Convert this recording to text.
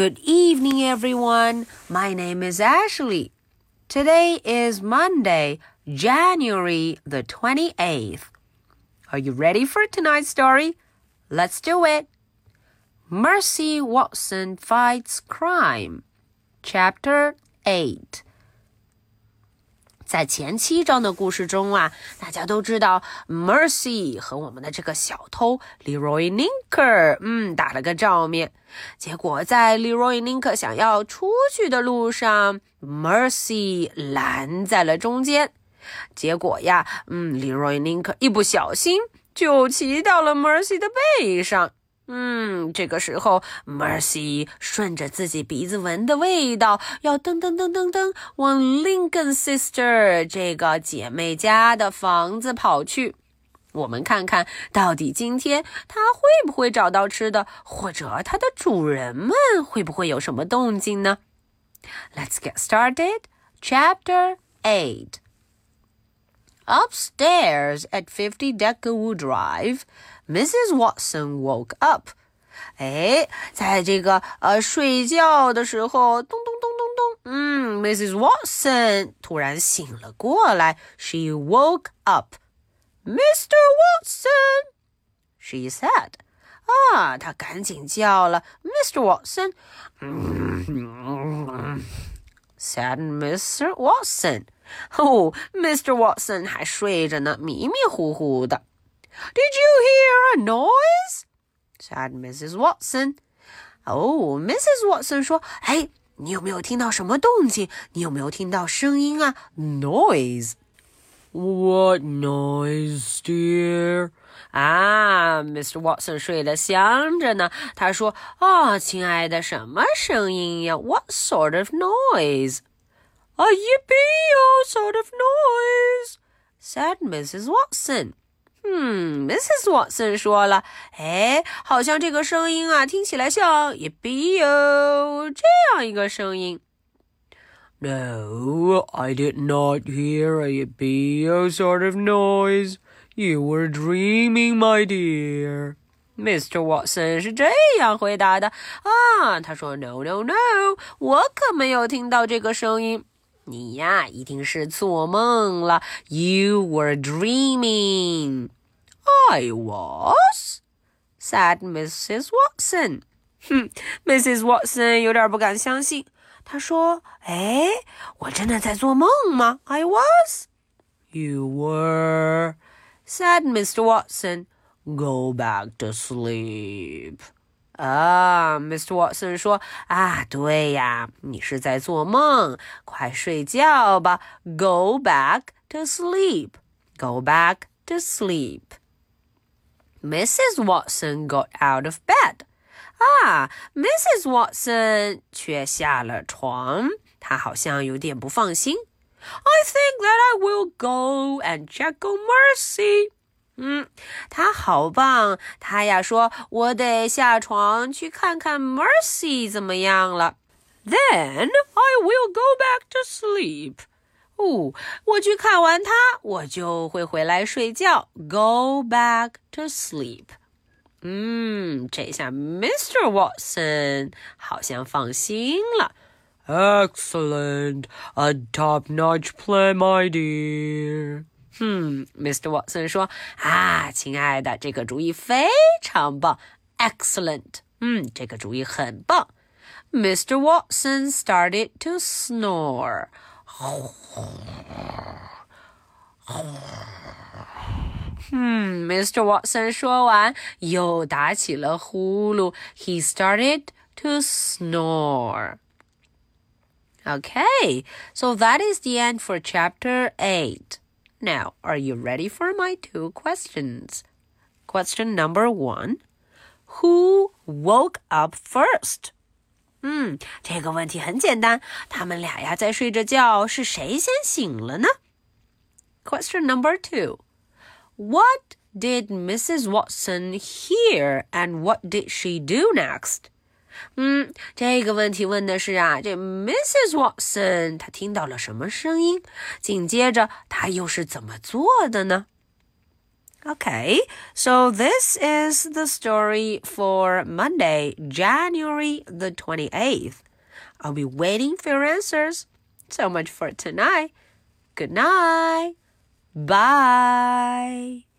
Good evening, everyone. My name is Ashley. Today is Monday, January the 28th. Are you ready for tonight's story? Let's do it. Mercy Watson Fights Crime, Chapter 8. 在前七章的故事中啊，大家都知道 Mercy 和我们的这个小偷 Leroy Linker，嗯，打了个照面。结果在 Leroy Linker 想要出去的路上，Mercy 拦在了中间。结果呀，嗯，Leroy Linker 一不小心就骑到了 Mercy 的背上。嗯，这个时候，Mercy 顺着自己鼻子闻的味道，要噔噔噔噔噔往 Lincoln Sister 这个姐妹家的房子跑去。我们看看到底今天她会不会找到吃的，或者她的主人们会不会有什么动静呢？Let's get started. Chapter Eight. Upstairs at 50 Deckawoo Drive, Mrs. Watson woke up. 哎，在这个呃睡觉的时候，咚咚咚咚咚，嗯，Mrs. Watson 突然醒了过来。She woke up. Mr. Watson, she said. 啊，她赶紧叫了 Mr. Watson. Said Mr. Watson. 哦，Mr. Watson 还睡着呢，迷迷糊糊的。Did you hear a noise? said Mrs. Watson. 哦，Mrs. Watson 说：“哎，你有没有听到什么动静？你有没有听到声音啊？Noise. What noise, dear? 啊，Mr. Watson 睡得香着呢。他说：“啊，亲爱的，什么声音呀？What sort of noise?” A yippee sort of noise, said Mrs. Watson. 嗯，Mrs. Watson 说了，哎，好像这个声音啊，听起来像 yippee 这样一个声音。No, I did not hear a yippee sort of noise. You were dreaming, my dear. Mr. Watson 是这样回答的啊，他说：“No, no, no，我可没有听到这个声音。” 你呀，一定是做梦了。You were dreaming. I was, said Mrs. Watson. 哼，Mrs. Watson 有点不敢相信。她说：“哎，我真的在做梦吗？”I was. You were, said Mr. Watson. Go back to sleep. 啊，Mr. Watson 说：“啊，对呀，你是在做梦，快睡觉吧。Go back to sleep. Go back to sleep.” Mrs. Watson got out of bed. 啊，Mrs. Watson 却下了床，她好像有点不放心。I think that I will go and check on Mercy. 嗯，他好棒，他呀说：“我得下床去看看 Mercy 怎么样了。” Then I will go back to sleep. 哦，我去看完他，我就会回来睡觉。Go back to sleep. 嗯，这下 Mr. Watson 好像放心了。Excellent, a top-notch plan, my dear. 嗯，Mr. Watson 说：“啊，亲爱的，这个主意非常棒，excellent。嗯，这个主意很棒。” Mr. Watson started to snore. 嗯，Mr. Watson 说完又打起了呼噜。He started to snore. Okay, so that is the end for chapter 8. Now, are you ready for my two questions? Question number one Who woke up first? 嗯，这个问题很简单，他们俩呀在睡着觉，是谁先醒了呢？Question number two What did Mrs. Watson hear and what did she do next? 嗯，这个问题问的是啊，这 Mrs. Watson 她听到了什么声音？紧接着她又是怎么做的呢？Okay, so this is the story for Monday, January the 28th. I'll be waiting for your answers. So much for tonight. Good night. Bye.